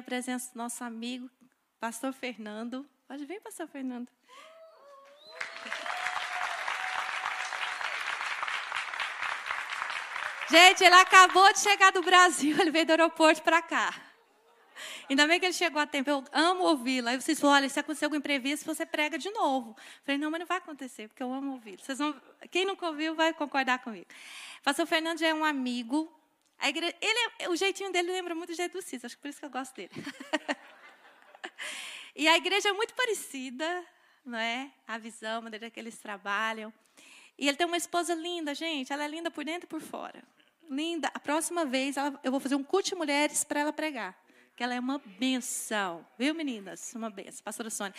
a presença do nosso amigo, pastor Fernando. Pode vir, pastor Fernando. Gente, ele acabou de chegar do Brasil, ele veio do aeroporto para cá. Ainda bem que ele chegou a tempo, eu amo ouvi-lo. Aí vocês falaram, olha, se acontecer algum imprevisto, você prega de novo. Eu falei, não, mas não vai acontecer, porque eu amo ouvi-lo. Quem nunca ouviu vai concordar comigo. Pastor Fernando é um amigo. Ele, é, o jeitinho dele lembra muito o jeito do Cícero, acho que por isso que eu gosto dele. e a igreja é muito parecida, não é? A visão, a maneira que eles trabalham. E ele tem uma esposa linda, gente. Ela é linda por dentro e por fora linda. A próxima vez ela, eu vou fazer um culto de mulheres para ela pregar. Que ela é uma benção. Viu, meninas? Uma benção. Pastora Sônia.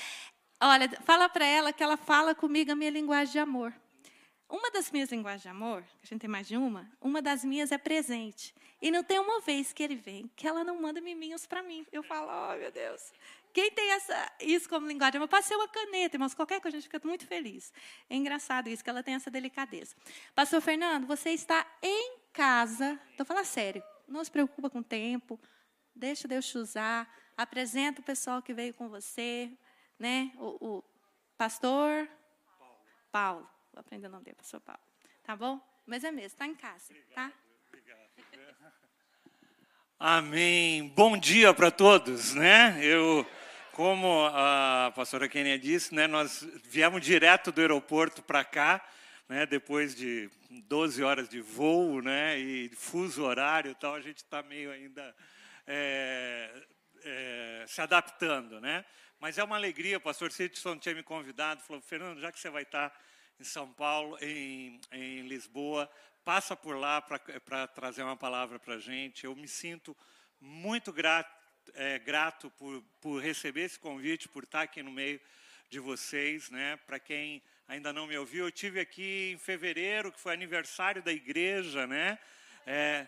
Olha, fala para ela que ela fala comigo a minha linguagem de amor. Uma das minhas linguagens de amor, a gente tem mais de uma, uma das minhas é presente. E não tem uma vez que ele vem que ela não manda miminhos para mim. Eu falo, oh meu Deus. Quem tem essa, isso como linguagem de amor? Passei uma caneta, mas qualquer coisa a gente fica muito feliz. É engraçado isso, que ela tem essa delicadeza. Pastor Fernando, você está em casa, estou falando sério, não se preocupa com o tempo, deixa Deus te usar, apresenta o pessoal que veio com você, né? O, o pastor Paulo. Paulo. Vou aprender o nome dele, pastor Paulo. Tá bom? Mas é mesmo, está em casa, obrigado, tá? Obrigado. Amém. Bom dia para todos, né? Eu, como a pastora Kenia disse, né, nós viemos direto do aeroporto para cá né, depois de 12 horas de voo, né, e fuso horário e tal, a gente está meio ainda é, é, se adaptando, né? Mas é uma alegria, o pastor Sidson tinha me convidado, falou, Fernando, já que você vai estar em São Paulo, em, em Lisboa, passa por lá para trazer uma palavra para a gente. Eu me sinto muito grato, é, grato por, por receber esse convite, por estar aqui no meio de vocês, né? Para quem ainda não me ouviu, eu tive aqui em fevereiro, que foi aniversário da igreja, né? É,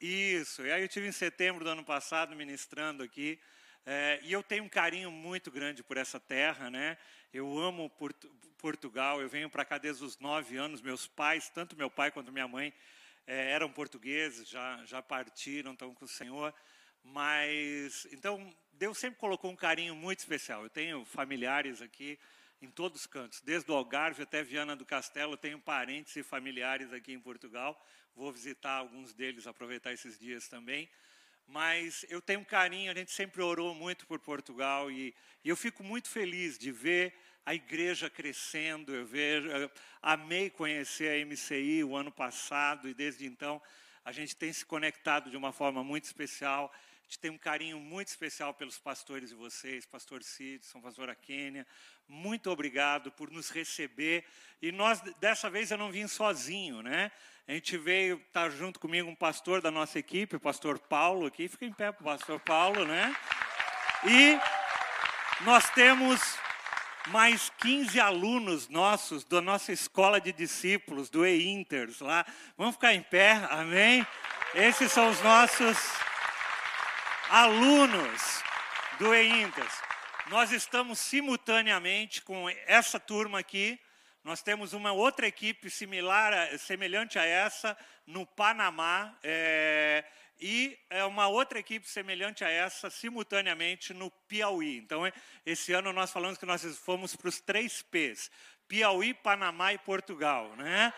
isso. E aí eu tive em setembro do ano passado ministrando aqui. É, e eu tenho um carinho muito grande por essa terra, né? Eu amo Portugal. Eu venho para cá desde os nove anos. Meus pais, tanto meu pai quanto minha mãe, é, eram portugueses, já já partiram, estão com o Senhor. Mas então Deus sempre colocou um carinho muito especial. Eu tenho familiares aqui em todos os cantos, desde o Algarve até Viana do Castelo, tenho parentes e familiares aqui em Portugal. Vou visitar alguns deles, aproveitar esses dias também. Mas eu tenho um carinho, a gente sempre orou muito por Portugal e, e eu fico muito feliz de ver a igreja crescendo. Eu vejo, eu amei conhecer a MCI o ano passado e desde então a gente tem se conectado de uma forma muito especial. Gente tem um carinho muito especial pelos pastores de vocês, pastor Cid, São Pastora Quênia. Muito obrigado por nos receber. E nós, dessa vez, eu não vim sozinho, né? A gente veio, tá junto comigo um pastor da nossa equipe, o pastor Paulo aqui. Fica em pé para o pastor Paulo, né? E nós temos mais 15 alunos nossos da nossa escola de discípulos, do E-Inters lá. Vamos ficar em pé, amém? Esses são os nossos alunos do EINTES. Nós estamos simultaneamente com essa turma aqui. Nós temos uma outra equipe similar, semelhante a essa, no Panamá. É, e é uma outra equipe semelhante a essa, simultaneamente, no Piauí. Então, esse ano nós falamos que nós fomos para os três P's: Piauí, Panamá e Portugal. Né?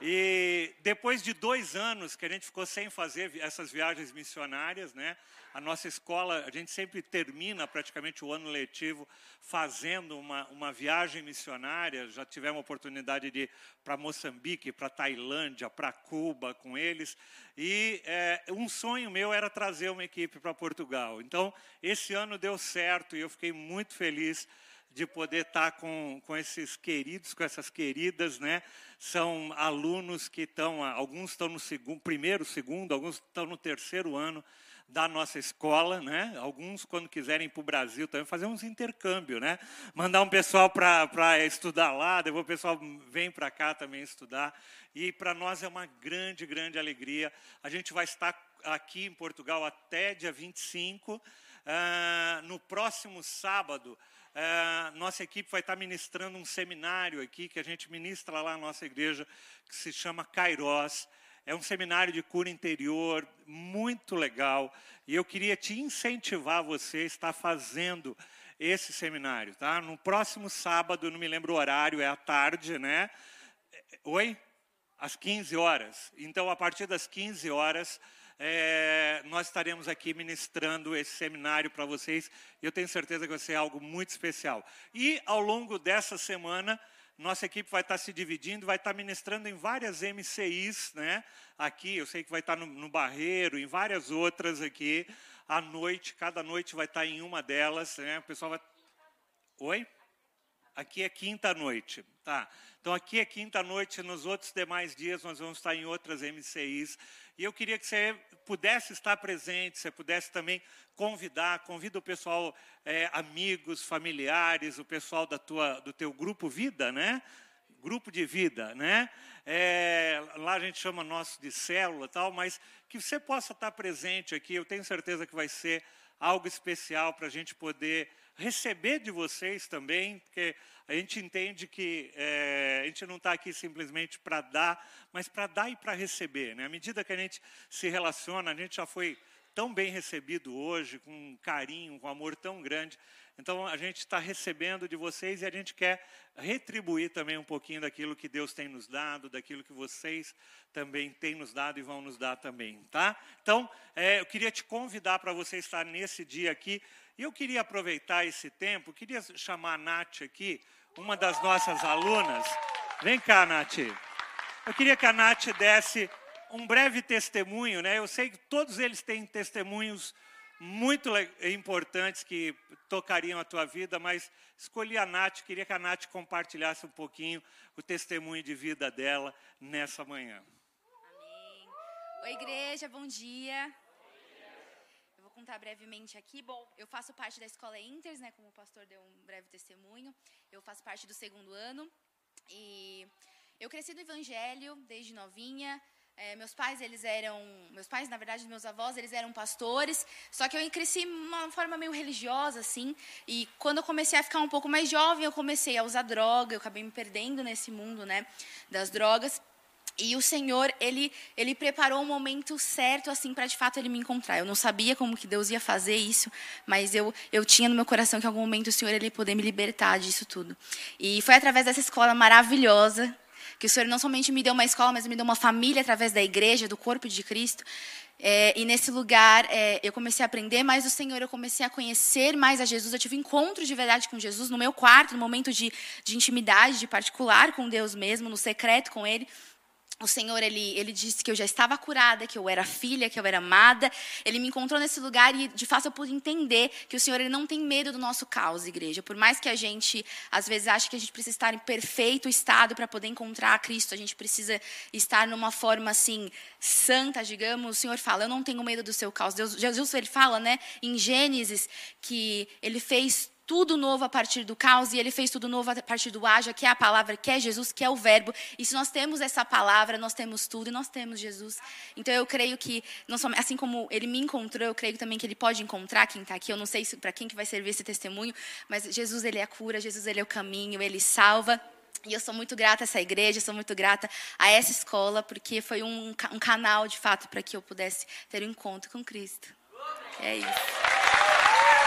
E depois de dois anos que a gente ficou sem fazer essas viagens missionárias, né? A nossa escola, a gente sempre termina praticamente o ano letivo fazendo uma, uma viagem missionária. Já tivemos a oportunidade de ir para Moçambique, para Tailândia, para Cuba com eles. E é, um sonho meu era trazer uma equipe para Portugal. Então, esse ano deu certo e eu fiquei muito feliz de poder estar com, com esses queridos, com essas queridas, né? São alunos que estão, alguns estão no segundo, primeiro, segundo, alguns estão no terceiro ano da nossa escola, né? Alguns, quando quiserem para o Brasil, também fazer uns intercâmbio, né? Mandar um pessoal para estudar lá, depois o pessoal vem para cá também estudar. E para nós é uma grande, grande alegria. A gente vai estar aqui em Portugal até dia 25. Uh, ah, no próximo sábado, é, nossa equipe vai estar ministrando um seminário aqui, que a gente ministra lá na nossa igreja, que se chama Kairos. É um seminário de cura interior, muito legal. E eu queria te incentivar você a estar fazendo esse seminário, tá? No próximo sábado, não me lembro o horário, é à tarde, né? Oi? Às 15 horas. Então, a partir das 15 horas, é, nós estaremos aqui ministrando esse seminário para vocês. Eu tenho certeza que vai ser algo muito especial. E, ao longo dessa semana, nossa equipe vai estar se dividindo, vai estar ministrando em várias MCIs, né? Aqui, eu sei que vai estar no, no Barreiro, em várias outras aqui, à noite, cada noite vai estar em uma delas, né? O pessoal vai. Oi? Aqui é quinta noite, tá? Então aqui é quinta noite, nos outros demais dias nós vamos estar em outras MCIs. E eu queria que você pudesse estar presente, você pudesse também convidar, convida o pessoal, é, amigos, familiares, o pessoal da tua, do teu grupo vida, né? Grupo de vida, né? É, lá a gente chama nosso de célula tal, mas que você possa estar presente aqui, eu tenho certeza que vai ser algo especial para a gente poder receber de vocês também, porque a gente entende que é, a gente não está aqui simplesmente para dar, mas para dar e para receber. Né? À medida que a gente se relaciona, a gente já foi tão bem recebido hoje, com um carinho, com um amor tão grande. Então a gente está recebendo de vocês e a gente quer retribuir também um pouquinho daquilo que Deus tem nos dado, daquilo que vocês também têm nos dado e vão nos dar também, tá? Então é, eu queria te convidar para você estar nesse dia aqui. E eu queria aproveitar esse tempo, queria chamar a Nath aqui uma das nossas alunas. Vem cá, Nath. Eu queria que a Nath desse um breve testemunho, né? Eu sei que todos eles têm testemunhos muito importantes que tocariam a tua vida, mas escolhi a Nath, queria que a Nath compartilhasse um pouquinho o testemunho de vida dela nessa manhã. Amém. Oi, igreja, bom dia contar brevemente aqui. Bom, eu faço parte da escola Inters, né, como o pastor deu um breve testemunho. Eu faço parte do segundo ano e eu cresci no evangelho desde novinha. É, meus pais, eles eram, meus pais, na verdade, meus avós, eles eram pastores. Só que eu cresci de uma forma meio religiosa, assim. E quando eu comecei a ficar um pouco mais jovem, eu comecei a usar droga. Eu acabei me perdendo nesse mundo, né, das drogas. E o Senhor, ele, ele preparou o um momento certo, assim, para de fato ele me encontrar. Eu não sabia como que Deus ia fazer isso, mas eu, eu tinha no meu coração que em algum momento o Senhor ele ia poder me libertar disso tudo. E foi através dessa escola maravilhosa que o Senhor não somente me deu uma escola, mas me deu uma família através da igreja, do corpo de Cristo. É, e nesse lugar é, eu comecei a aprender mais do Senhor, eu comecei a conhecer mais a Jesus. Eu tive encontros de verdade com Jesus no meu quarto, no momento de, de intimidade, de particular com Deus mesmo, no secreto com Ele o Senhor, ele, ele disse que eu já estava curada, que eu era filha, que eu era amada. Ele me encontrou nesse lugar e, de fato, eu pude entender que o Senhor ele não tem medo do nosso caos, igreja. Por mais que a gente, às vezes, ache que a gente precisa estar em perfeito estado para poder encontrar Cristo, a gente precisa estar numa forma, assim, santa, digamos. O Senhor fala, eu não tenho medo do seu caos. Deus, Jesus, ele fala, né, em Gênesis, que ele fez tudo novo a partir do caos e ele fez tudo novo a partir do haja, que é a palavra, que é Jesus, que é o verbo. E se nós temos essa palavra, nós temos tudo e nós temos Jesus. Então eu creio que, assim como ele me encontrou, eu creio também que ele pode encontrar quem está aqui. Eu não sei para quem que vai servir esse testemunho, mas Jesus ele é a cura, Jesus ele é o caminho, ele salva. E eu sou muito grata a essa igreja, sou muito grata a essa escola, porque foi um, um canal, de fato, para que eu pudesse ter um encontro com Cristo. É isso.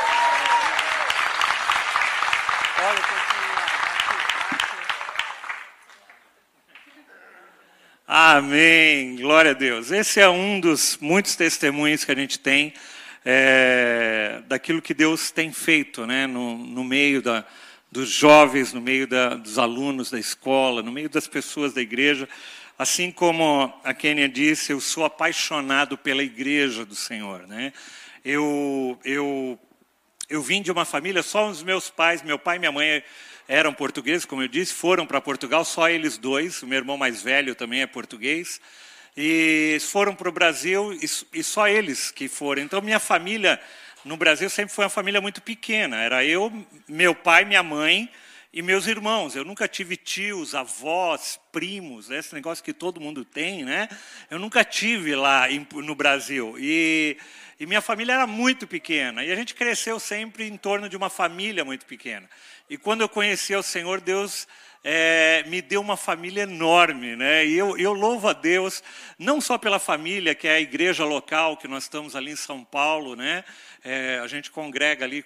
Amém, glória a Deus. Esse é um dos muitos testemunhos que a gente tem é, daquilo que Deus tem feito né, no, no meio da, dos jovens, no meio da, dos alunos da escola, no meio das pessoas da igreja. Assim como a Kênia disse, eu sou apaixonado pela igreja do Senhor. Né? Eu, eu, eu vim de uma família, só os meus pais, meu pai e minha mãe eram portugueses, como eu disse, foram para Portugal, só eles dois, o meu irmão mais velho também é português, e foram para o Brasil e, só eles que foram. Então, minha família no Brasil sempre foi uma família muito pequena, era eu, meu pai, minha mãe e meus irmãos. Eu nunca tive tios, avós, primos, esse negócio que todo mundo tem, né? Eu nunca tive lá no Brasil. E, e minha família era muito pequena. E a gente cresceu sempre em torno de uma família muito pequena. E quando eu conheci o Senhor, Deus é, me deu uma família enorme, né? E eu, eu louvo a Deus não só pela família, que é a igreja local que nós estamos ali em São Paulo, né? É, a gente congrega ali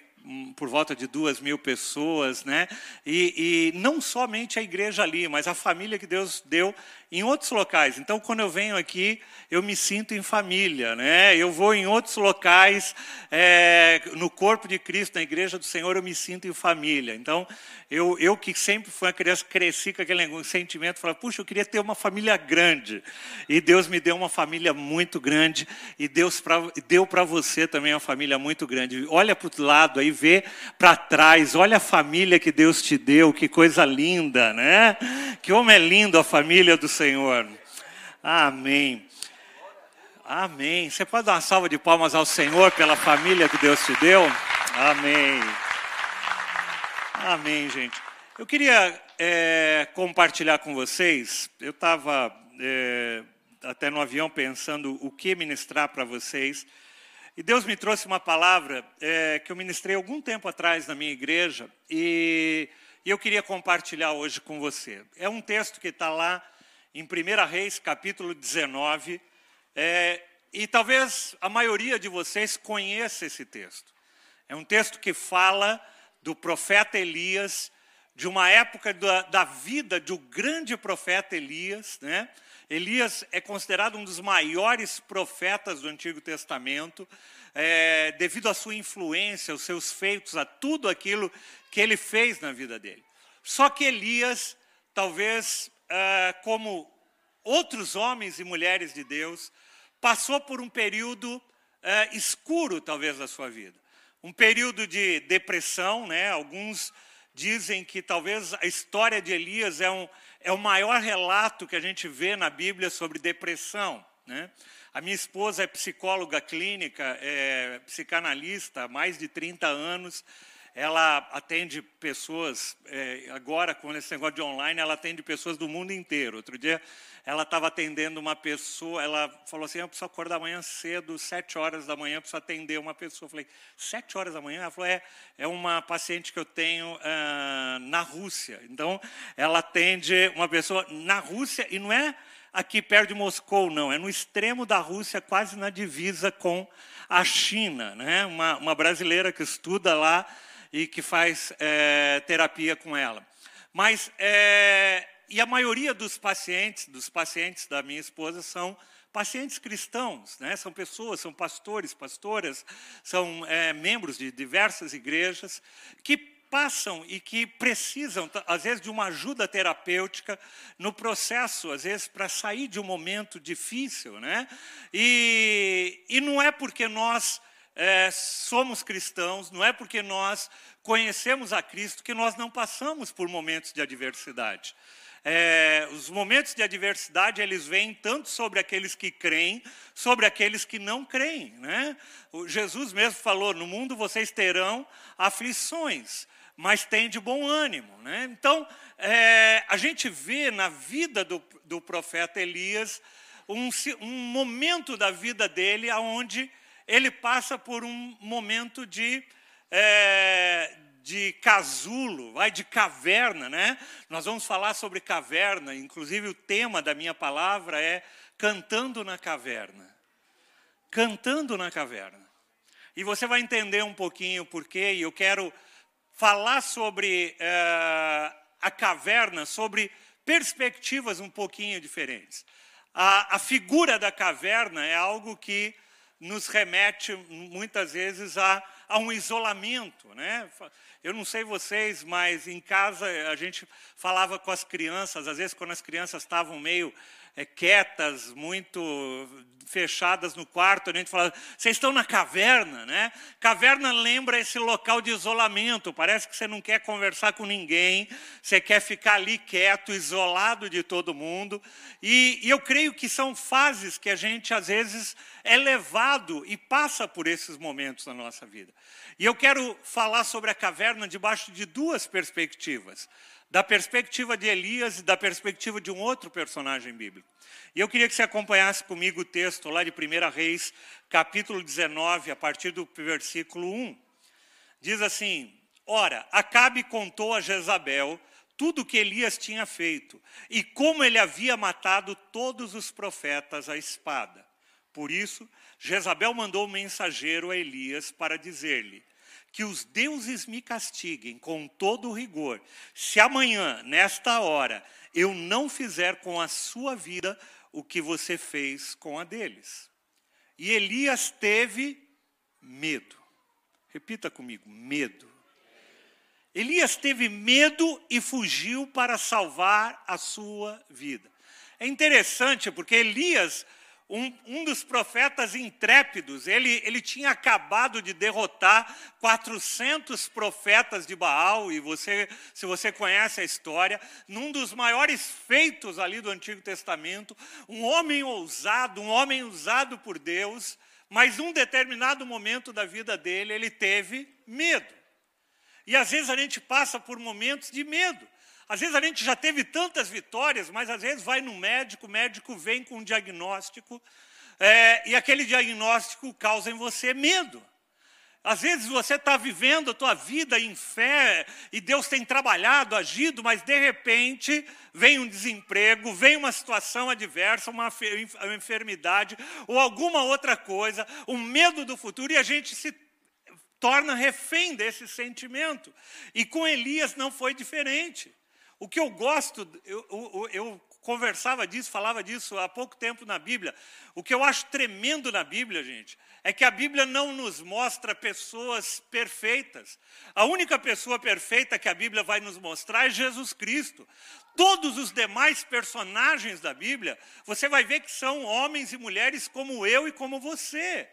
por volta de duas mil pessoas, né? E, e, não somente a igreja ali, mas a família que Deus deu em outros locais. Então, quando eu venho aqui, eu me sinto em família, né? Eu vou em outros locais, é, no corpo de Cristo, na igreja do Senhor, eu me sinto em família. Então, eu, eu que sempre fui uma criança, cresci com aquele sentimento, falei, puxa, eu queria ter uma família grande. E Deus me deu uma família muito grande, e Deus pra, deu para você também uma família muito grande. Olha para o lado aí, vê para trás, olha a família que Deus te deu, que coisa linda, né? Que homem é lindo a família do Senhor. Amém. Amém. Você pode dar uma salva de palmas ao Senhor pela família que Deus te deu? Amém. Amém, gente. Eu queria é, compartilhar com vocês. Eu estava é, até no avião pensando o que ministrar para vocês. E Deus me trouxe uma palavra é, que eu ministrei algum tempo atrás na minha igreja e, e eu queria compartilhar hoje com você. É um texto que está lá em 1 Reis, capítulo 19, é, e talvez a maioria de vocês conheça esse texto. É um texto que fala do profeta Elias, de uma época da, da vida do grande profeta Elias. Né? Elias é considerado um dos maiores profetas do Antigo Testamento, é, devido à sua influência, aos seus feitos, a tudo aquilo que ele fez na vida dele. Só que Elias, talvez ah, como outros homens e mulheres de Deus, passou por um período ah, escuro, talvez, da sua vida. Um período de depressão, né? Alguns dizem que talvez a história de Elias é, um, é o maior relato que a gente vê na Bíblia sobre depressão. Né? A minha esposa é psicóloga clínica, é psicanalista há mais de 30 anos, ela atende pessoas, é, agora com esse negócio de online, ela atende pessoas do mundo inteiro. Outro dia ela estava atendendo uma pessoa, ela falou assim, eu preciso acordar amanhã cedo, sete horas da manhã, preciso atender uma pessoa. Eu falei, sete horas da manhã? Ela falou, é, é uma paciente que eu tenho ah, na Rússia. Então, ela atende uma pessoa na Rússia, e não é aqui perto de Moscou, não, é no extremo da Rússia, quase na divisa com a China. Né? Uma, uma brasileira que estuda lá, e que faz é, terapia com ela. Mas, é, e a maioria dos pacientes, dos pacientes da minha esposa, são pacientes cristãos, né? são pessoas, são pastores, pastoras, são é, membros de diversas igrejas que passam e que precisam, às vezes, de uma ajuda terapêutica no processo, às vezes, para sair de um momento difícil. Né? E, e não é porque nós é, somos cristãos, não é porque nós conhecemos a Cristo que nós não passamos por momentos de adversidade. É, os momentos de adversidade eles vêm tanto sobre aqueles que creem, sobre aqueles que não creem. Né? O Jesus mesmo falou: no mundo vocês terão aflições, mas tem de bom ânimo. Né? Então, é, a gente vê na vida do, do profeta Elias um, um momento da vida dele onde ele passa por um momento de, é, de casulo, vai de caverna, né? Nós vamos falar sobre caverna, inclusive o tema da minha palavra é cantando na caverna. Cantando na caverna. E você vai entender um pouquinho por quê, e eu quero falar sobre é, a caverna, sobre perspectivas um pouquinho diferentes. A, a figura da caverna é algo que nos remete muitas vezes a, a um isolamento. Né? Eu não sei vocês, mas em casa a gente falava com as crianças, às vezes quando as crianças estavam meio é, quietas, muito fechadas no quarto, a gente fala, vocês estão na caverna, né? Caverna lembra esse local de isolamento, parece que você não quer conversar com ninguém, você quer ficar ali quieto, isolado de todo mundo. E, e eu creio que são fases que a gente, às vezes, é levado e passa por esses momentos na nossa vida. E eu quero falar sobre a caverna debaixo de duas perspectivas da perspectiva de Elias e da perspectiva de um outro personagem bíblico. E eu queria que você acompanhasse comigo o texto lá de 1 Reis, capítulo 19, a partir do versículo 1. Diz assim: Ora, Acabe contou a Jezabel tudo o que Elias tinha feito e como ele havia matado todos os profetas à espada. Por isso, Jezabel mandou um mensageiro a Elias para dizer-lhe: que os deuses me castiguem com todo rigor, se amanhã, nesta hora, eu não fizer com a sua vida o que você fez com a deles. E Elias teve medo. Repita comigo: medo. Elias teve medo e fugiu para salvar a sua vida. É interessante porque Elias um, um, dos profetas intrépidos, ele, ele tinha acabado de derrotar 400 profetas de Baal, e você, se você conhece a história, num dos maiores feitos ali do Antigo Testamento, um homem ousado, um homem usado por Deus, mas num determinado momento da vida dele, ele teve medo. E às vezes a gente passa por momentos de medo. Às vezes a gente já teve tantas vitórias, mas às vezes vai no médico, o médico vem com um diagnóstico, é, e aquele diagnóstico causa em você medo. Às vezes você está vivendo a tua vida em fé, e Deus tem trabalhado, agido, mas de repente vem um desemprego, vem uma situação adversa, uma enfermidade, ou alguma outra coisa, um medo do futuro, e a gente se torna refém desse sentimento. E com Elias não foi diferente. O que eu gosto, eu, eu, eu, conversava disso, falava disso há pouco tempo na Bíblia. O que eu acho tremendo na Bíblia, gente, é que a Bíblia não nos mostra pessoas perfeitas. A única pessoa perfeita que a Bíblia vai nos mostrar é Jesus Cristo. Todos os demais personagens da Bíblia, você vai ver que são homens e mulheres como eu e como você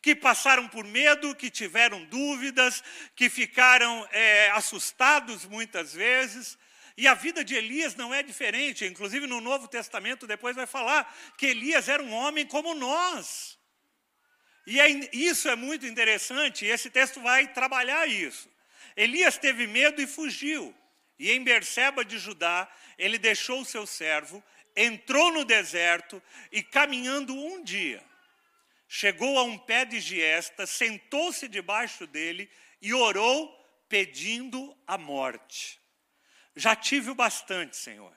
que passaram por medo, que tiveram dúvidas, que ficaram é, assustados muitas vezes, e a vida de Elias não é diferente. Inclusive, no Novo Testamento, depois vai falar que Elias era um homem como nós. E é, isso é muito interessante, e esse texto vai trabalhar isso. Elias teve medo e fugiu. E em Berseba de Judá, ele deixou o seu servo, entrou no deserto e, caminhando um dia, chegou a um pé de giesta, sentou-se debaixo dele e orou pedindo a morte. Já tive o bastante, Senhor.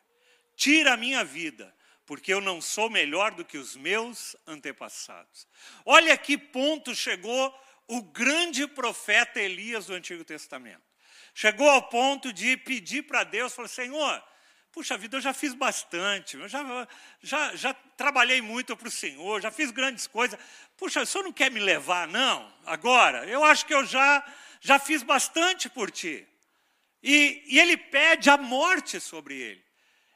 Tira a minha vida, porque eu não sou melhor do que os meus antepassados. Olha que ponto chegou o grande profeta Elias do Antigo Testamento. Chegou ao ponto de pedir para Deus, falou: Senhor, puxa vida, eu já fiz bastante, eu já, já, já trabalhei muito para o Senhor, já fiz grandes coisas. Puxa, o Senhor não quer me levar, não? Agora, eu acho que eu já, já fiz bastante por ti. E, e ele pede a morte sobre ele.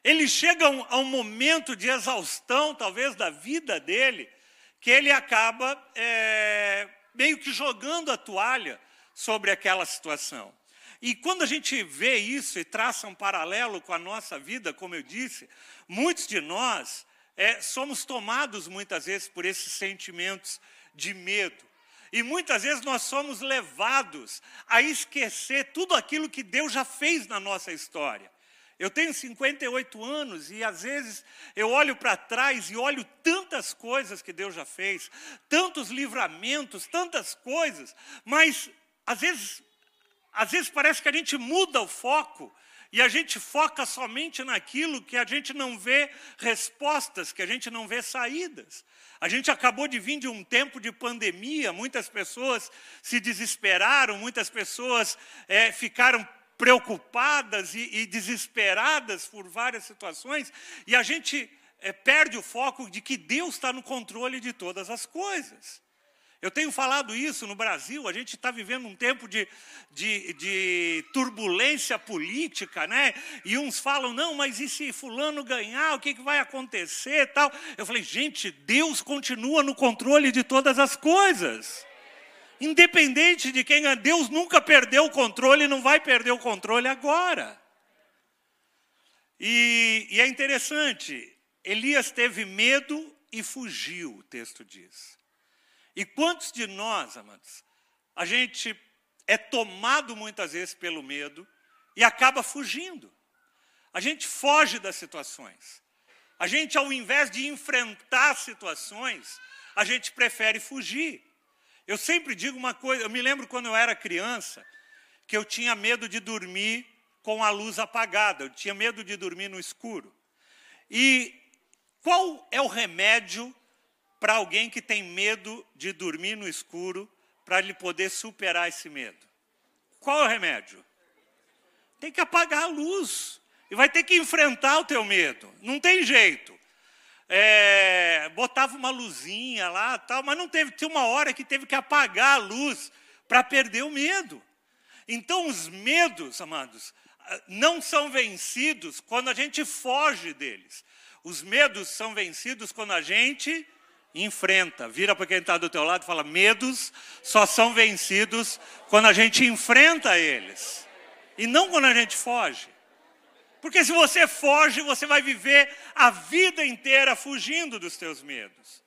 Ele chega a um, a um, momento de exaustão, talvez, da vida dele, que ele acaba é, meio que jogando a toalha sobre aquela situação. E quando a gente vê isso e traça um paralelo com a nossa vida, como eu disse, muitos de nós é, somos tomados muitas vezes por esses sentimentos de medo, e muitas vezes nós somos levados a esquecer tudo aquilo que Deus já fez na nossa história. Eu tenho 58 anos e às vezes eu olho para trás e olho tantas coisas que Deus já fez, tantos livramentos, tantas coisas, mas às vezes, às vezes parece que a gente muda o foco e a gente foca somente naquilo que a gente não vê respostas, que a gente não vê saídas. A gente acabou de vir de um tempo de pandemia, muitas pessoas se desesperaram, muitas pessoas é, ficaram preocupadas e, e, desesperadas por várias situações, e a gente é, perde o foco de que Deus está no controle de todas as coisas. Eu tenho falado isso no Brasil, a gente está vivendo um tempo de, de, de, turbulência política, né? E uns falam, não, mas e se fulano ganhar, o que, que vai acontecer tal? Eu falei, gente, Deus continua no controle de todas as coisas. Independente de quem ganha, Deus nunca perdeu o controle e não vai perder o controle agora. E, e é interessante, Elias teve medo e fugiu, o texto diz. E quantos de nós, amados, a gente é tomado muitas vezes pelo medo e acaba fugindo. A gente foge das situações. A gente, ao invés de enfrentar situações, a gente prefere fugir. Eu sempre digo uma coisa, eu me lembro quando eu era criança, que eu tinha medo de dormir com a luz apagada, eu tinha medo de dormir no escuro. E qual é o remédio para alguém que tem medo de dormir no escuro, para ele poder superar esse medo? Qual é o remédio? Tem que apagar a luz. E vai ter que enfrentar o teu medo. Não tem jeito. É, botava uma luzinha lá, tal, mas não teve. Tinha uma hora que teve que apagar a luz para perder o medo. Então, os medos, amados, não são vencidos quando a gente foge deles. Os medos são vencidos quando a gente enfrenta. Vira para quem está do teu lado e fala: medos só são vencidos quando a gente enfrenta eles. E não quando a gente foge. Porque se você foge, você vai viver a vida inteira fugindo dos teus medos.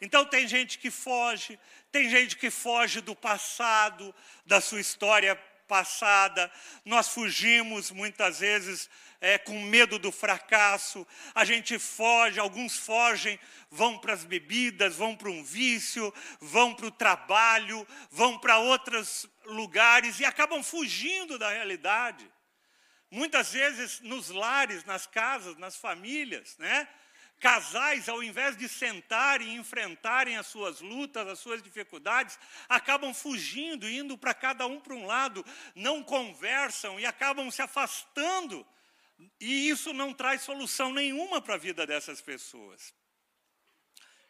Então tem gente que foge, tem gente que foge do passado, da sua história passada, nós fugimos muitas vezes é, com medo do fracasso, a gente foge, alguns fogem, vão para as bebidas, vão para um vício, vão para o trabalho, vão para outros lugares e acabam fugindo da realidade. Muitas vezes nos lares, nas casas, nas famílias, né? Casais, ao invés de sentarem e enfrentarem as suas lutas, as suas dificuldades, acabam fugindo, indo para cada um para um lado, não conversam e acabam se afastando. E isso não traz solução nenhuma para a vida dessas pessoas.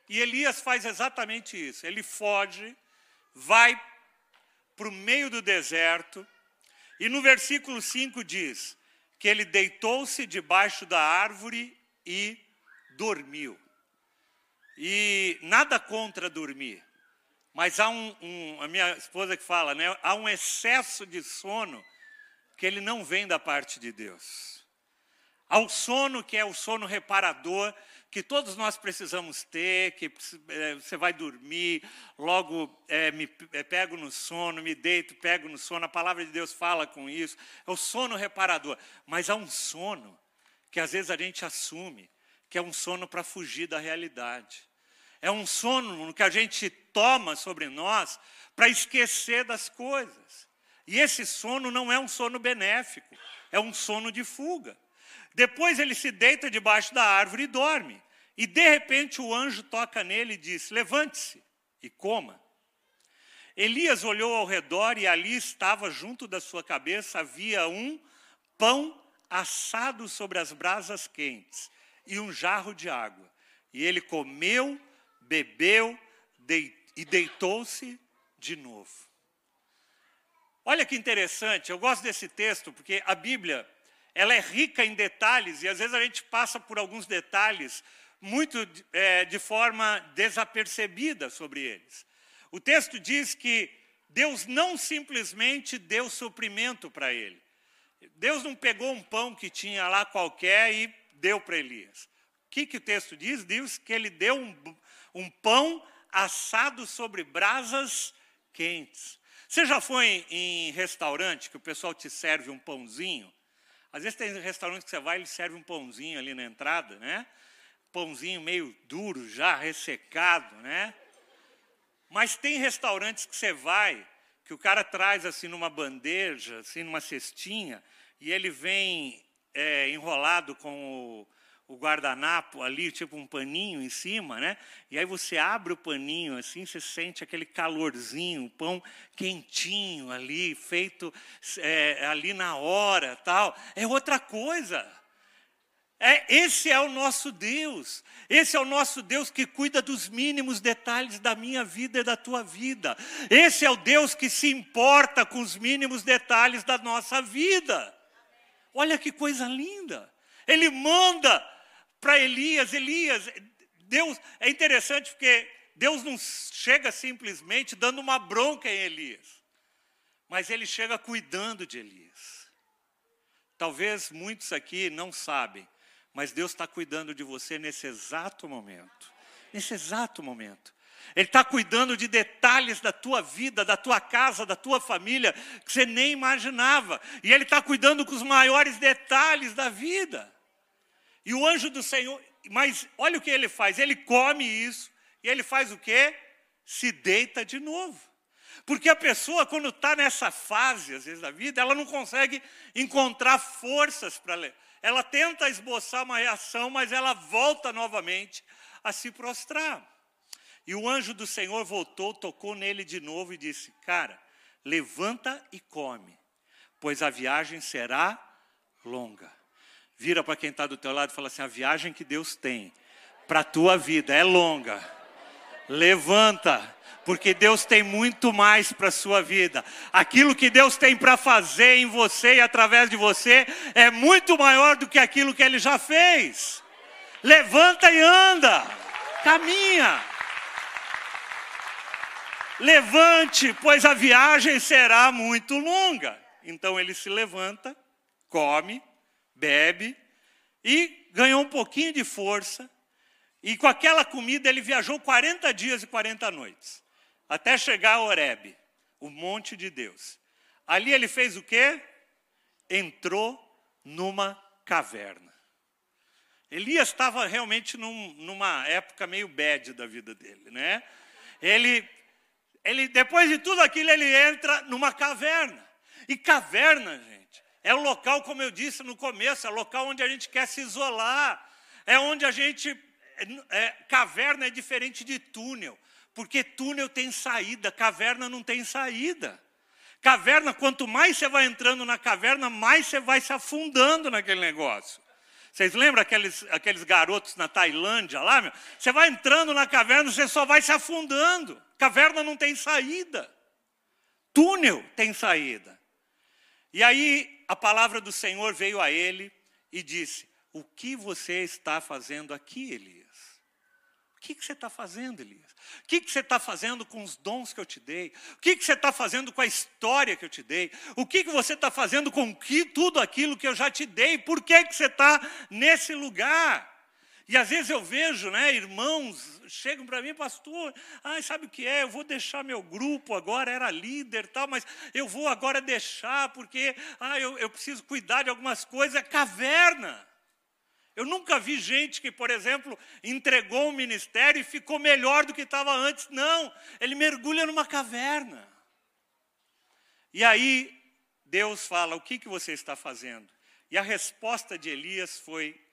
E Elias faz exatamente isso. Ele foge, vai para o meio do deserto, e no versículo 5 diz que ele deitou-se debaixo da árvore e dormiu. E nada contra dormir, mas há um, um, a minha esposa que fala, né? Há um excesso de sono que ele não vem da parte de Deus. Há o sono que é o sono reparador, que todos nós precisamos ter, que é, você vai dormir, logo é, me é, pego no sono, me deito, pego no sono, a palavra de Deus fala com isso, é o sono reparador. Mas há um sono que às vezes a gente assume, que é um sono para fugir da realidade. É um sono que a gente toma sobre nós para esquecer das coisas. E esse sono não é um sono benéfico, é um sono de fuga. Depois ele se deita debaixo da árvore e dorme. E de repente o anjo toca nele e diz: Levante-se e coma. Elias olhou ao redor e ali estava junto da sua cabeça havia um pão assado sobre as brasas quentes e um jarro de água. E ele comeu, bebeu e deitou-se de novo. Olha que interessante, eu gosto desse texto porque a Bíblia ela é rica em detalhes e às vezes a gente passa por alguns detalhes muito é, de forma desapercebida sobre eles. O texto diz que Deus não simplesmente deu suprimento para ele. Deus não pegou um pão que tinha lá qualquer e deu para Elias. O que, que o texto diz? Diz que ele deu um, um pão assado sobre brasas quentes. Você já foi em, em restaurante que o pessoal te serve um pãozinho? Às vezes tem restaurante que você vai e ele serve um pãozinho ali na entrada, né? Pãozinho meio duro já, ressecado, né? Mas tem restaurantes que você vai, que o cara traz assim numa bandeja, assim numa cestinha, e ele vem é, enrolado com o, o guardanapo ali, tipo um paninho em cima, né? E aí você abre o paninho assim, você sente aquele calorzinho, o pão quentinho ali, feito é, ali na hora, tal. É outra coisa. É, esse é o nosso Deus. Esse é o nosso Deus que cuida dos mínimos detalhes da minha vida e da tua vida. Esse é o Deus que se importa com os mínimos detalhes da nossa vida. Olha que coisa linda. Ele manda para Elias, Elias, Deus, é interessante porque Deus não chega simplesmente dando uma bronca em Elias, mas ele chega cuidando de Elias. Talvez muitos aqui não sabem, mas Deus está cuidando de você nesse exato momento. Nesse exato momento. Ele está cuidando de detalhes da tua vida, da tua casa, da tua família, que você nem imaginava. E Ele está cuidando com os maiores detalhes da vida. E o anjo do Senhor, mas olha o que ele faz: ele come isso, e ele faz o quê? Se deita de novo. Porque a pessoa, quando está nessa fase, às vezes, da vida, ela não consegue encontrar forças para ler. Ela tenta esboçar uma reação, mas ela volta novamente a se prostrar. E o anjo do Senhor voltou, tocou nele de novo e disse: Cara, levanta e come, pois a viagem será longa. Vira para quem está do teu lado e fala assim: a viagem que Deus tem para a tua vida é longa. Levanta, porque Deus tem muito mais para a sua vida. Aquilo que Deus tem para fazer em você e através de você é muito maior do que aquilo que Ele já fez. Levanta e anda, caminha. Levante, pois a viagem será muito longa. Então ele se levanta, come, bebe e ganhou um pouquinho de força. E com aquela comida ele viajou 40 dias e 40 noites, até chegar a Horebe, o monte de Deus. Ali ele fez o quê? Entrou numa caverna. Elias estava realmente num, numa época meio bad da vida dele, né? Ele, ele, depois de tudo aquilo, ele entra numa caverna. E caverna, gente, é o local, como eu disse no começo, é o local onde a gente quer se isolar. É onde a gente. É, caverna é diferente de túnel, porque túnel tem saída, caverna não tem saída. Caverna, quanto mais você vai entrando na caverna, mais você vai se afundando naquele negócio. Vocês lembram aqueles, aqueles garotos na Tailândia lá? Meu? Você vai entrando na caverna, você só vai se afundando. Caverna não tem saída. Túnel tem saída. E aí a palavra do Senhor veio a ele e disse: O que você está fazendo aqui, Elias? O que, que você está fazendo, Elias? O que, que você está fazendo com os dons que eu te dei? O que, que você está fazendo com a história que eu te dei? O que, que você está fazendo com que, tudo aquilo que eu já te dei? Por que, que você está nesse lugar? E às vezes eu vejo, né, irmãos chegam para mim, pastor, ah, sabe o que é? Eu vou deixar meu grupo agora, era líder tal, mas eu vou agora deixar porque ah, eu, eu preciso cuidar de algumas coisas. É caverna. Eu nunca vi gente que, por exemplo, entregou um ministério e ficou melhor do que estava antes. Não, ele mergulha numa caverna. E aí Deus fala: O que, que você está fazendo? E a resposta de Elias foi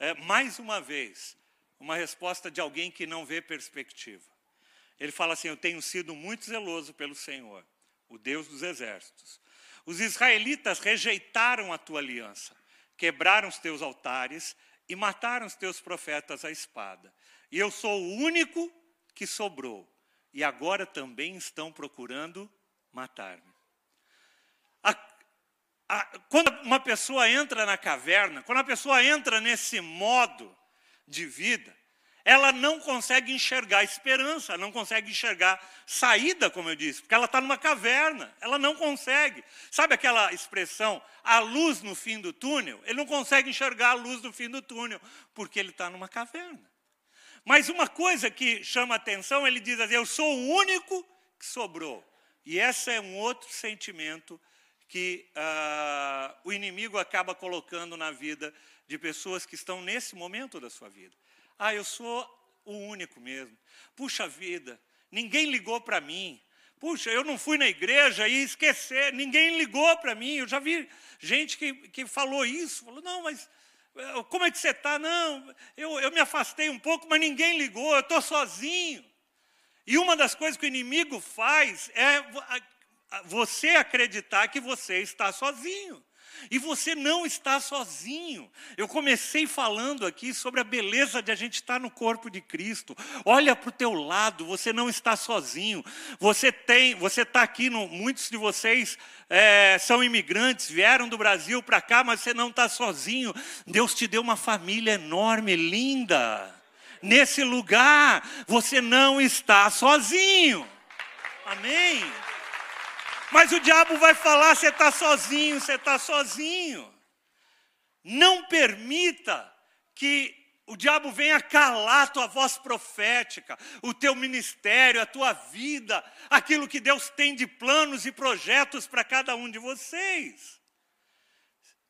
é, mais uma vez, uma resposta de alguém que não vê perspectiva. Ele fala assim: Eu tenho sido muito zeloso pelo Senhor, o Deus dos exércitos. Os israelitas rejeitaram a tua aliança, quebraram os teus altares e mataram os teus profetas à espada. E eu sou o único que sobrou, e agora também estão procurando matar-me a, quando uma pessoa entra na caverna, quando a pessoa entra nesse modo de vida, ela não consegue enxergar esperança, não consegue enxergar saída, como eu disse, porque ela está numa caverna, ela não consegue. Sabe aquela expressão, a luz no fim do túnel? Ele não consegue enxergar a luz no fim do túnel, porque ele está numa caverna. Mas uma coisa que chama atenção, ele diz assim: Eu sou o único que sobrou. E esse é um outro sentimento que uh, o inimigo acaba colocando na vida de pessoas que estão nesse momento da sua vida. Ah, eu sou o único mesmo. Puxa vida, ninguém ligou para mim. Puxa, eu não fui na igreja e esquecer, ninguém ligou para mim. Eu já vi gente que, que falou isso. Falou, não, mas eh, como é que você está? Não, eu, eu me afastei um pouco, mas ninguém ligou, eu estou sozinho. E uma das coisas que o inimigo faz é você acreditar que você está sozinho. E você não está sozinho. Eu comecei falando aqui sobre a beleza de a gente estar no corpo de Cristo. Olha para o teu lado, você não está sozinho. Você tem, você está aqui, no, muitos de vocês é, são imigrantes, vieram do Brasil para cá, mas você não está sozinho. Deus te deu uma família enorme, linda. Nesse lugar, você não está sozinho. Amém? Mas o diabo vai falar: você está sozinho, você está sozinho. Não permita que o diabo venha calar a tua voz profética, o teu ministério, a tua vida, aquilo que Deus tem de planos e projetos para cada um de vocês.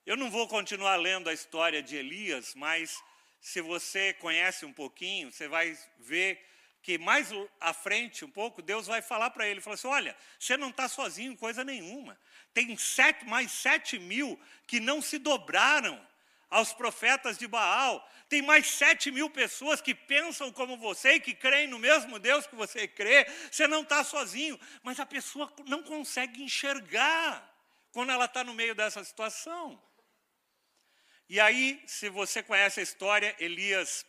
Eu não vou continuar lendo a história de Elias, mas se você conhece um pouquinho, você vai ver que mais à frente um pouco, Deus vai falar para ele, fala assim, olha, você não está sozinho em coisa nenhuma. Tem sete, mais sete mil que não se dobraram aos profetas de Baal. Tem mais sete mil pessoas que pensam como você e que creem no mesmo Deus que você crê. Você não está sozinho. Mas a pessoa não consegue enxergar quando ela está no meio dessa situação. E aí, se você conhece a história, Elias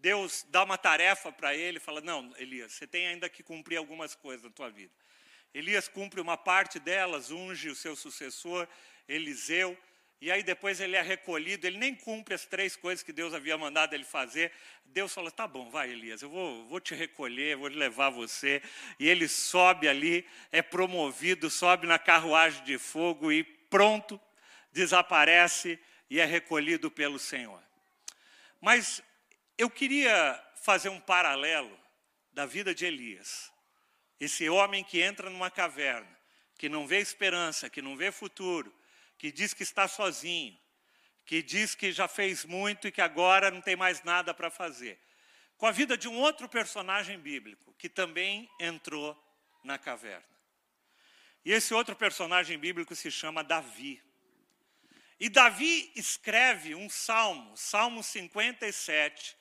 Deus dá uma tarefa para ele fala: Não, Elias, você tem ainda que cumprir algumas coisas na tua vida. Elias cumpre uma parte delas, unge o seu sucessor, Eliseu, e aí depois ele é recolhido, ele nem cumpre as três coisas que Deus havia mandado ele fazer. Deus fala: Tá bom, vai, Elias, eu vou, vou te recolher, vou levar você. E ele sobe ali, é promovido, sobe na carruagem de fogo e pronto, desaparece e é recolhido pelo Senhor. Mas eu queria fazer um paralelo da vida de Elias. Esse homem que entra numa caverna, que não vê esperança, que não vê futuro, que diz que está sozinho, que diz que já fez muito e que agora não tem mais nada para fazer. Com a vida de um outro personagem bíblico, que também entrou na caverna. E esse outro personagem bíblico se chama Davi. E Davi escreve um salmo, Salmo 57,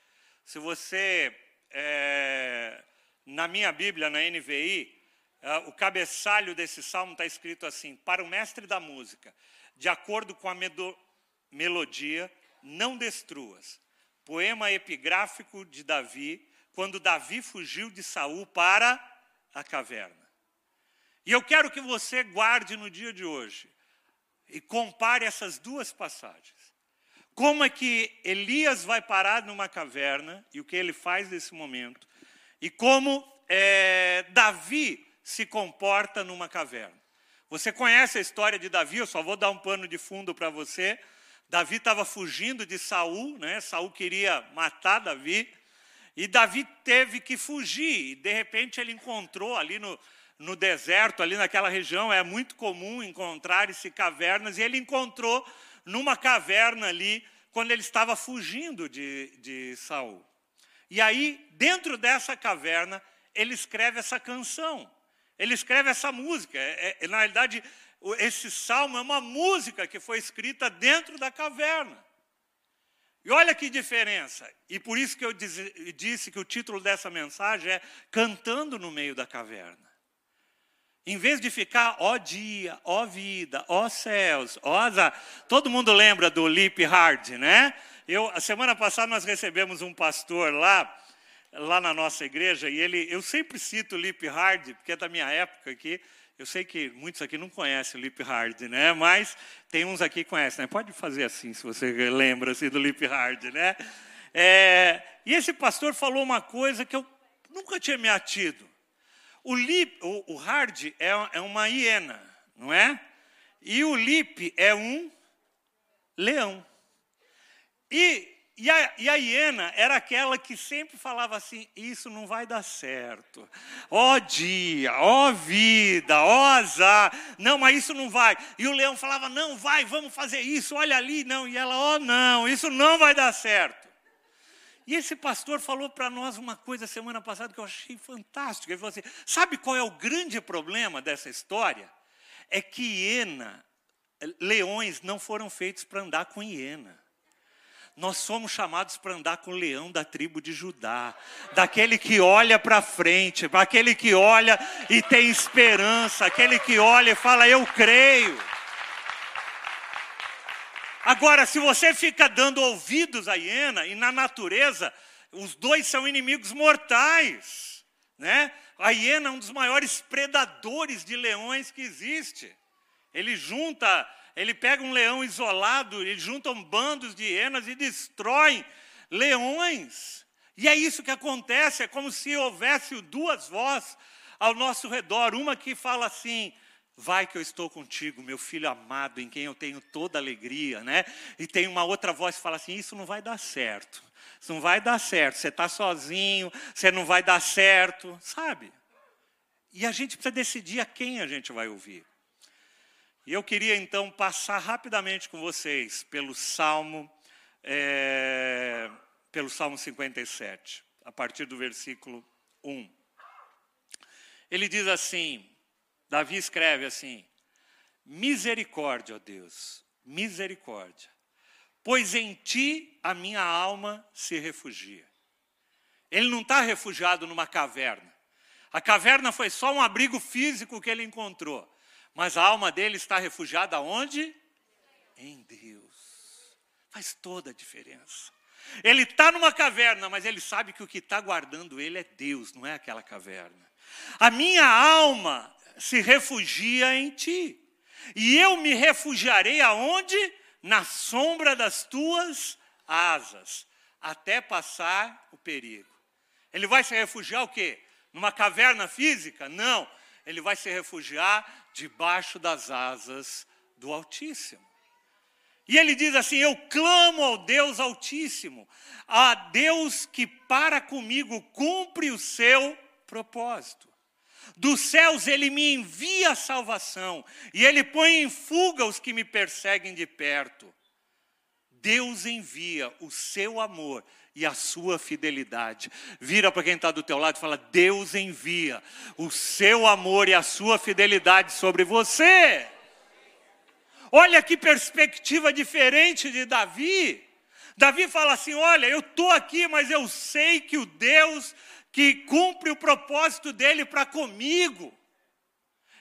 se você, é, na minha Bíblia, na NVI, é, o cabeçalho desse salmo está escrito assim: Para o mestre da música, de acordo com a melodia, não destruas. Poema epigráfico de Davi, quando Davi fugiu de Saul para a caverna. E eu quero que você guarde no dia de hoje e compare essas duas passagens. Como é que Elias vai parar numa caverna e o que ele faz nesse momento, e como é, Davi se comporta numa caverna. Você conhece a história de Davi, eu só vou dar um pano de fundo para você. Davi estava fugindo de Saul, né? Saul queria matar Davi, e Davi teve que fugir, e de repente ele encontrou ali no, no deserto, ali naquela região, é muito comum encontrar-se cavernas, e ele encontrou numa caverna ali, quando ele estava fugindo de, de Saul. E aí, dentro dessa caverna, ele escreve essa canção. Ele escreve essa música. É, é, na realidade, esse salmo é uma música que foi escrita dentro da caverna. E olha que diferença. E por isso que eu disse que o título dessa mensagem é Cantando no Meio da Caverna. Em vez de ficar, ó dia, ó vida, ó céus, ó azar. Todo mundo lembra do Lip Hard, né? Eu, a semana passada nós recebemos um pastor lá, lá na nossa igreja, e ele, eu sempre cito o Lip Hard, porque é da minha época aqui. Eu sei que muitos aqui não conhecem o Lip Hard, né? Mas tem uns aqui que conhecem, né? Pode fazer assim, se você lembra assim, do Lip Hard, né? É, e esse pastor falou uma coisa que eu nunca tinha me atido. O, lip, o, o hard é, é uma hiena, não é? E o lip é um leão. E, e, a, e a hiena era aquela que sempre falava assim: Isso não vai dar certo. Ó oh, dia, ó oh, vida, ó oh, azar. Não, mas isso não vai. E o leão falava: Não, vai, vamos fazer isso, olha ali. Não, e ela: Ó, oh, não, isso não vai dar certo. E esse pastor falou para nós uma coisa semana passada que eu achei fantástica. Ele falou assim: sabe qual é o grande problema dessa história? É que hiena, leões não foram feitos para andar com hiena. Nós somos chamados para andar com o leão da tribo de Judá, daquele que olha para frente, aquele que olha e tem esperança, aquele que olha e fala: Eu creio. Agora, se você fica dando ouvidos à hiena, e na natureza, os dois são inimigos mortais. Né? A hiena é um dos maiores predadores de leões que existe. Ele junta, ele pega um leão isolado, ele junta bandos de hienas e destrói leões. E é isso que acontece, é como se houvesse duas vozes ao nosso redor, uma que fala assim: Vai que eu estou contigo, meu filho amado, em quem eu tenho toda alegria, né? E tem uma outra voz que fala assim: Isso não vai dar certo. Isso não vai dar certo. Você está sozinho, você não vai dar certo, sabe? E a gente precisa decidir a quem a gente vai ouvir. E eu queria então passar rapidamente com vocês pelo Salmo, é, pelo Salmo 57, a partir do versículo 1. Ele diz assim: Davi escreve assim: Misericórdia, ó Deus, misericórdia, pois em ti a minha alma se refugia. Ele não está refugiado numa caverna. A caverna foi só um abrigo físico que ele encontrou. Mas a alma dele está refugiada onde? Em Deus. Faz toda a diferença. Ele está numa caverna, mas ele sabe que o que está guardando ele é Deus, não é aquela caverna. A minha alma se refugia em ti. E eu me refugiarei aonde? Na sombra das tuas asas, até passar o perigo. Ele vai se refugiar o quê? Numa caverna física? Não. Ele vai se refugiar debaixo das asas do Altíssimo. E ele diz assim: Eu clamo ao Deus Altíssimo, a Deus que para comigo cumpre o seu propósito. Dos céus ele me envia a salvação, e ele põe em fuga os que me perseguem de perto. Deus envia o seu amor e a sua fidelidade. Vira para quem está do teu lado e fala: Deus envia o seu amor e a sua fidelidade sobre você. Olha que perspectiva diferente de Davi. Davi fala assim: Olha, eu estou aqui, mas eu sei que o Deus que cumpre o propósito dele para comigo,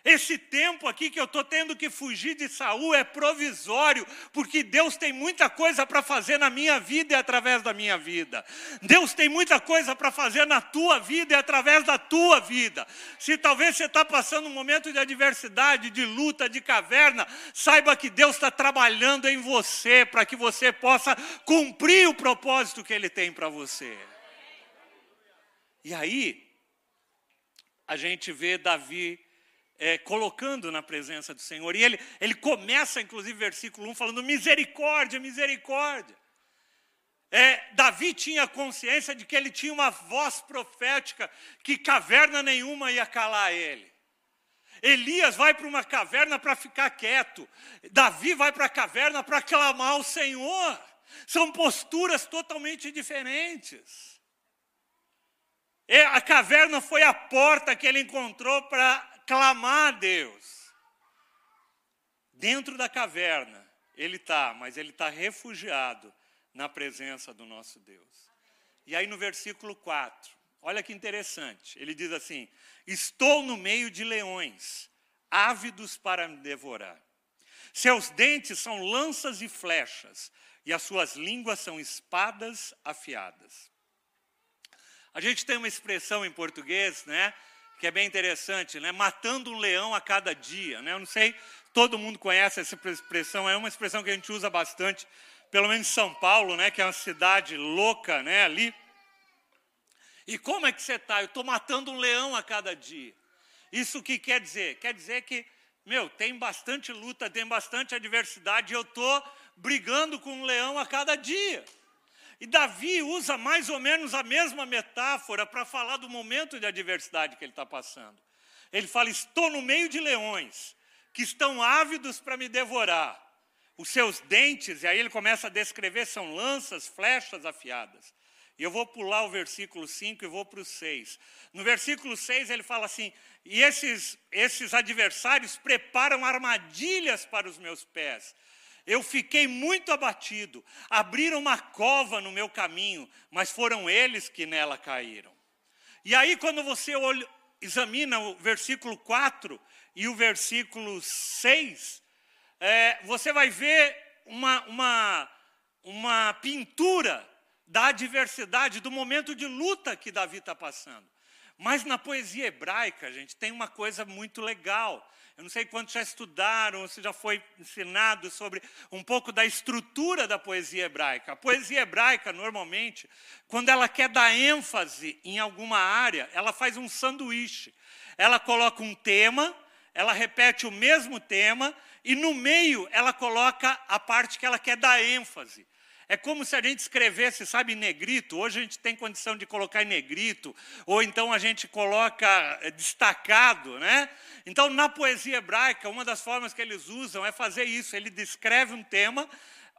esse tempo aqui que eu estou tendo que fugir de Saul é provisório, porque Deus tem muita coisa para fazer na minha vida e através da minha vida. Deus tem muita coisa para fazer na tua vida e através da tua vida. Se talvez você está passando um momento de adversidade, de luta, de caverna, saiba que Deus está trabalhando em você para que você possa cumprir o propósito que Ele tem para você. E aí, a gente vê Davi é, colocando na presença do Senhor. E ele, ele começa, inclusive, versículo 1, falando: misericórdia, misericórdia. É, Davi tinha consciência de que ele tinha uma voz profética que caverna nenhuma ia calar ele. Elias vai para uma caverna para ficar quieto. Davi vai para a caverna para clamar ao Senhor. São posturas totalmente diferentes. E a caverna foi a porta que ele encontrou para clamar a Deus. Dentro da caverna, ele está, mas ele está refugiado na presença do nosso Deus. E aí no versículo 4, olha que interessante, ele diz assim: Estou no meio de leões, ávidos para me devorar. Seus dentes são lanças e flechas, e as suas línguas são espadas afiadas. A gente tem uma expressão em português, né? Que é bem interessante, né? Matando um leão a cada dia, né? Eu não sei, todo mundo conhece essa expressão, é uma expressão que a gente usa bastante, pelo menos em São Paulo, né? Que é uma cidade louca, né? Ali. E como é que você está? Eu estou matando um leão a cada dia. Isso o que quer dizer? Quer dizer que, meu, tem bastante luta, tem bastante adversidade, e eu estou brigando com um leão a cada dia. E Davi usa mais ou menos a mesma metáfora para falar do momento de adversidade que ele está passando. Ele fala: Estou no meio de leões que estão ávidos para me devorar. Os seus dentes, e aí ele começa a descrever, são lanças, flechas afiadas. E eu vou pular o versículo 5 e vou para o 6. No versículo 6 ele fala assim: E esses, esses adversários preparam armadilhas para os meus pés eu fiquei muito abatido. Abriram uma cova no meu caminho, mas foram eles que nela caíram. E aí, quando você olha, examina o versículo 4 e o versículo 6, é, você vai ver uma, uma, uma pintura da adversidade, do momento de luta que Davi está passando. Mas na poesia hebraica, gente, tem uma coisa muito legal. Eu não sei quantos já estudaram, se já foi ensinado sobre um pouco da estrutura da poesia hebraica. A poesia hebraica, normalmente, quando ela quer dar ênfase em alguma área, ela faz um sanduíche. Ela coloca um tema, ela repete o mesmo tema, e no meio ela coloca a parte que ela quer dar ênfase. É como se a gente escrevesse, sabe, em negrito. Hoje a gente tem condição de colocar em negrito, ou então a gente coloca eh, destacado, né? Então, na poesia hebraica, uma das formas que eles usam é fazer isso. Ele descreve um tema,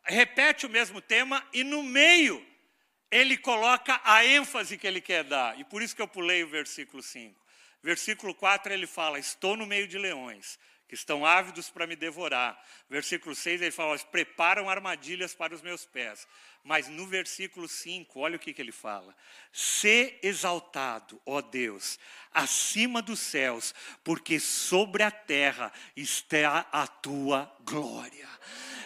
repete o mesmo tema, e no meio ele coloca a ênfase que ele quer dar. E por isso que eu pulei o versículo 5. Versículo 4 ele fala: Estou no meio de leões que estão ávidos para me devorar. Versículo 6 ele fala: preparam armadilhas para os meus pés. Mas no versículo 5, olha o que, que ele fala: Se exaltado, ó Deus, acima dos céus, porque sobre a terra está a tua glória.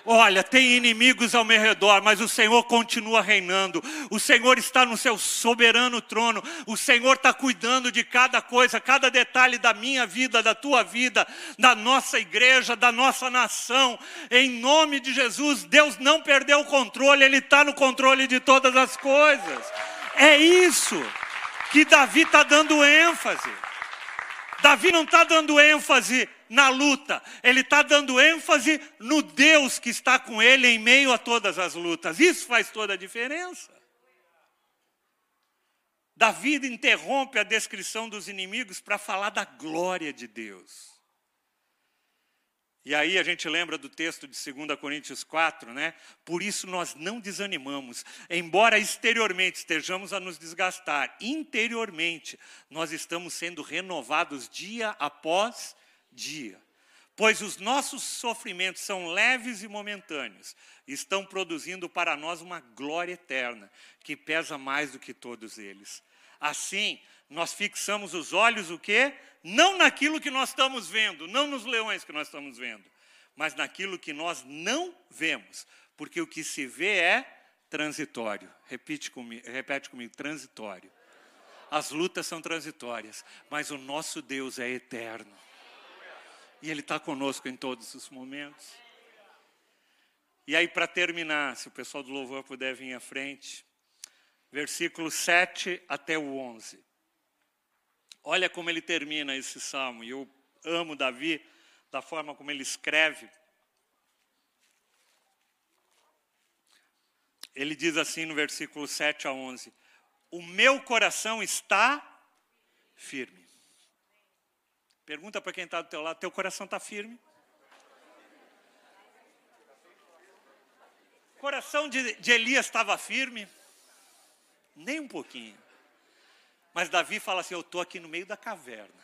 Olha, tem inimigos ao meu redor, mas o Senhor continua reinando. O Senhor está no seu soberano trono. O Senhor está cuidando de cada coisa, cada detalhe da minha vida, da tua vida, da nossa igreja, da nossa nação. Em nome de Jesus, Deus não perdeu o controle, Ele está no controle de todas as coisas. É isso que Davi está dando ênfase. Davi não está dando ênfase na luta, ele está dando ênfase no Deus que está com ele em meio a todas as lutas. Isso faz toda a diferença. Davi interrompe a descrição dos inimigos para falar da glória de Deus. E aí a gente lembra do texto de 2 Coríntios 4, né? Por isso nós não desanimamos, embora exteriormente estejamos a nos desgastar, interiormente nós estamos sendo renovados dia após dia. Pois os nossos sofrimentos são leves e momentâneos, estão produzindo para nós uma glória eterna, que pesa mais do que todos eles. Assim, nós fixamos os olhos o quê? Não naquilo que nós estamos vendo, não nos leões que nós estamos vendo, mas naquilo que nós não vemos, porque o que se vê é transitório. Repete comigo, repete comigo transitório. As lutas são transitórias, mas o nosso Deus é eterno. E Ele está conosco em todos os momentos. E aí, para terminar, se o pessoal do louvor puder vir à frente, versículo 7 até o 11. Olha como ele termina esse salmo, e eu amo Davi, da forma como ele escreve. Ele diz assim no versículo 7 a 11: O meu coração está firme. Pergunta para quem está do teu lado, teu coração está firme? O coração de, de Elias estava firme? Nem um pouquinho. Mas Davi fala assim: Eu estou aqui no meio da caverna.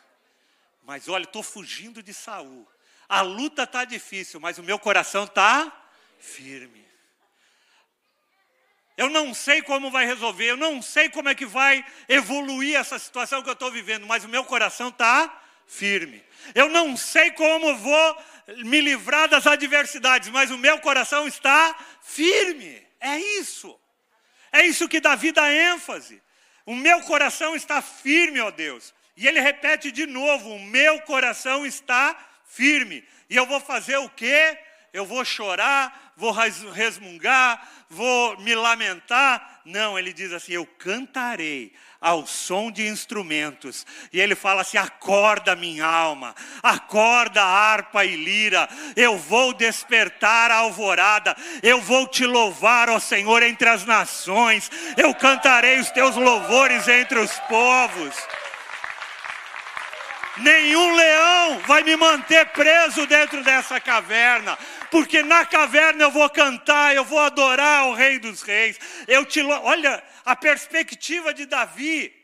Mas olha, estou fugindo de Saul. A luta está difícil, mas o meu coração está firme. Eu não sei como vai resolver, eu não sei como é que vai evoluir essa situação que eu estou vivendo, mas o meu coração está firme. Eu não sei como vou me livrar das adversidades, mas o meu coração está firme. É isso. É isso que Davi dá ênfase. O meu coração está firme, ó Deus. E ele repete de novo: o meu coração está firme. E eu vou fazer o quê? Eu vou chorar, vou resmungar, vou me lamentar. Não, ele diz assim: eu cantarei ao som de instrumentos. E ele fala assim: acorda minha alma, acorda harpa e lira, eu vou despertar a alvorada, eu vou te louvar, ó Senhor, entre as nações, eu cantarei os teus louvores entre os povos. Nenhum leão vai me manter preso dentro dessa caverna, porque na caverna eu vou cantar, eu vou adorar o Rei dos Reis. Eu te olha, a perspectiva de Davi.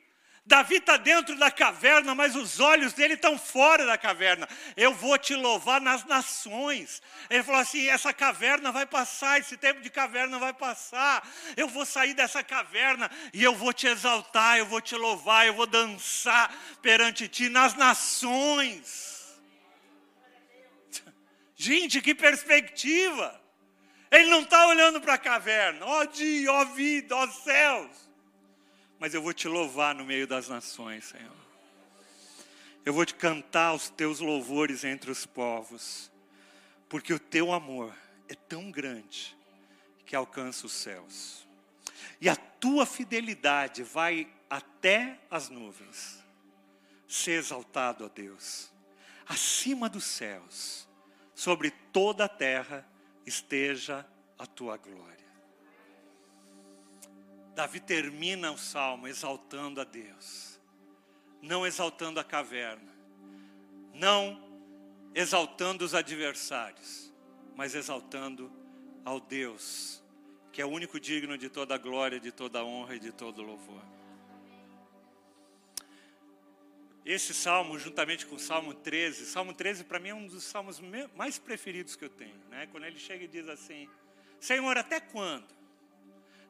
Davi está dentro da caverna, mas os olhos dele estão fora da caverna. Eu vou te louvar nas nações. Ele falou assim: essa caverna vai passar, esse tempo de caverna vai passar. Eu vou sair dessa caverna e eu vou te exaltar, eu vou te louvar, eu vou dançar perante ti nas nações. Gente, que perspectiva! Ele não está olhando para a caverna. Ó dia, ó vida, ó céus. Mas eu vou te louvar no meio das nações, Senhor. Eu vou te cantar os teus louvores entre os povos. Porque o teu amor é tão grande que alcança os céus. E a tua fidelidade vai até as nuvens. Ser exaltado, ó Deus, acima dos céus, sobre toda a terra esteja a tua glória. Davi termina o salmo exaltando a Deus, não exaltando a caverna, não exaltando os adversários, mas exaltando ao Deus, que é o único digno de toda a glória, de toda a honra e de todo louvor. Esse salmo, juntamente com o Salmo 13, Salmo 13 para mim é um dos salmos mais preferidos que eu tenho, né? Quando ele chega e diz assim: Senhor, até quando?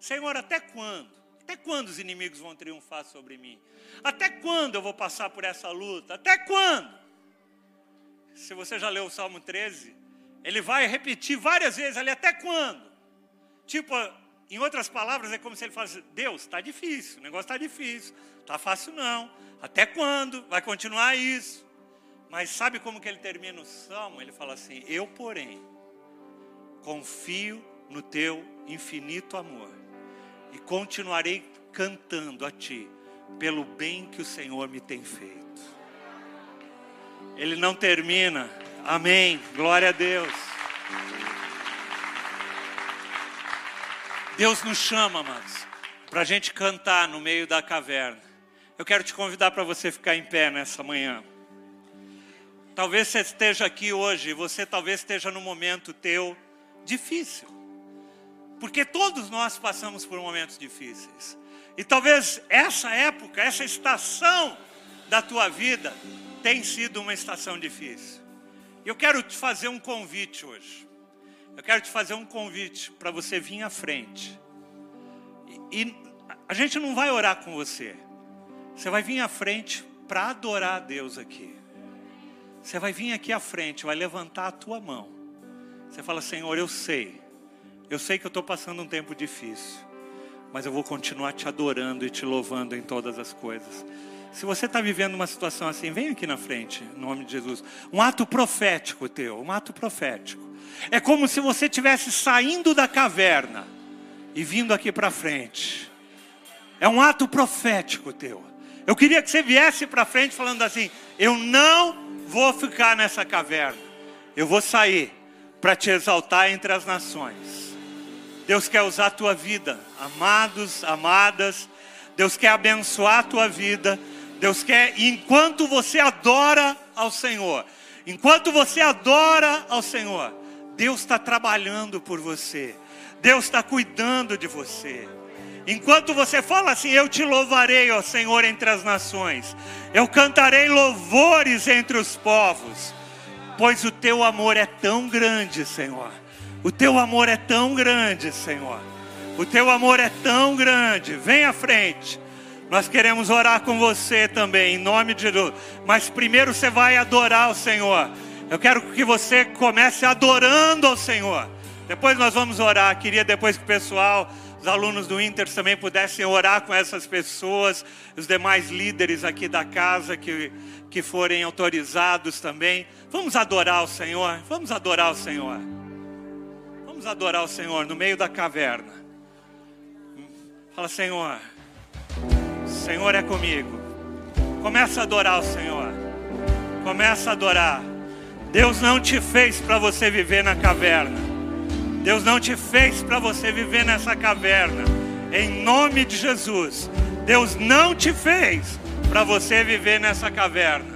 Senhor, até quando? Até quando os inimigos vão triunfar sobre mim? Até quando eu vou passar por essa luta? Até quando? Se você já leu o Salmo 13, ele vai repetir várias vezes ali, até quando? Tipo, em outras palavras, é como se ele falasse: Deus, está difícil, o negócio está difícil, está fácil não. Até quando? Vai continuar isso? Mas sabe como que ele termina o salmo? Ele fala assim: Eu, porém, confio no teu infinito amor e continuarei cantando a ti pelo bem que o Senhor me tem feito. Ele não termina, amém, glória a Deus. Deus nos chama, amados, para a gente cantar no meio da caverna. Eu quero te convidar para você ficar em pé nessa manhã. Talvez você esteja aqui hoje, você talvez esteja num momento teu difícil. Porque todos nós passamos por momentos difíceis. E talvez essa época, essa estação da tua vida tem sido uma estação difícil. Eu quero te fazer um convite hoje. Eu quero te fazer um convite para você vir à frente. E, e a gente não vai orar com você. Você vai vir à frente para adorar a Deus aqui. Você vai vir aqui à frente, vai levantar a tua mão. Você fala, Senhor, eu sei. Eu sei que eu estou passando um tempo difícil. Mas eu vou continuar te adorando e te louvando em todas as coisas. Se você está vivendo uma situação assim, vem aqui na frente, em nome de Jesus. Um ato profético teu, um ato profético. É como se você estivesse saindo da caverna e vindo aqui para frente. É um ato profético teu. Eu queria que você viesse para frente falando assim: eu não vou ficar nessa caverna, eu vou sair para te exaltar entre as nações. Deus quer usar a tua vida, amados, amadas. Deus quer abençoar a tua vida. Deus quer, enquanto você adora ao Senhor, enquanto você adora ao Senhor, Deus está trabalhando por você. Deus está cuidando de você. Enquanto você fala assim, eu te louvarei, ó Senhor, entre as nações, eu cantarei louvores entre os povos, pois o teu amor é tão grande, Senhor. O teu amor é tão grande, Senhor. O teu amor é tão grande. Vem à frente. Nós queremos orar com você também, em nome de Jesus. Mas primeiro você vai adorar o Senhor. Eu quero que você comece adorando ao Senhor. Depois nós vamos orar. Queria depois que o pessoal os alunos do Inter também pudessem orar com essas pessoas, os demais líderes aqui da casa que, que forem autorizados também. Vamos adorar o Senhor, vamos adorar o Senhor. Vamos adorar o Senhor no meio da caverna. Fala, Senhor, Senhor é comigo. Começa a adorar o Senhor. Começa a adorar. Deus não te fez para você viver na caverna. Deus não te fez para você viver nessa caverna. Em nome de Jesus. Deus não te fez para você viver nessa caverna.